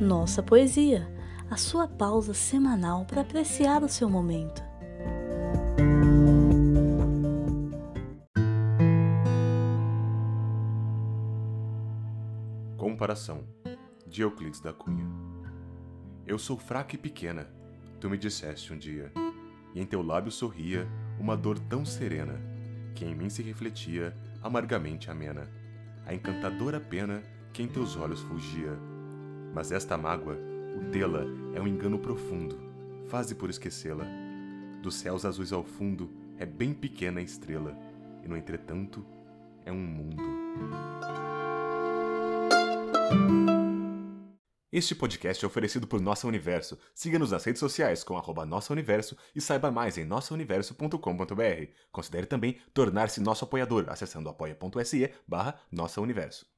Nossa Poesia, a sua pausa semanal para apreciar o seu momento. Comparação. De Euclides da Cunha. Eu sou fraca e pequena, tu me disseste um dia, e em teu lábio sorria uma dor tão serena, que em mim se refletia amargamente amena, a encantadora pena que em teus olhos fugia mas esta mágoa, o tê-la, é um engano profundo. Faze por esquecê-la. Dos céus azuis ao fundo, é bem pequena a estrela, e no entretanto, é um mundo. Este podcast é oferecido por Nossa Universo. Siga-nos nas redes sociais com arroba Nossa Universo e saiba mais em nossauniverso.com.br. Considere também tornar-se nosso apoiador acessando apoia.se barra Nossa Universo.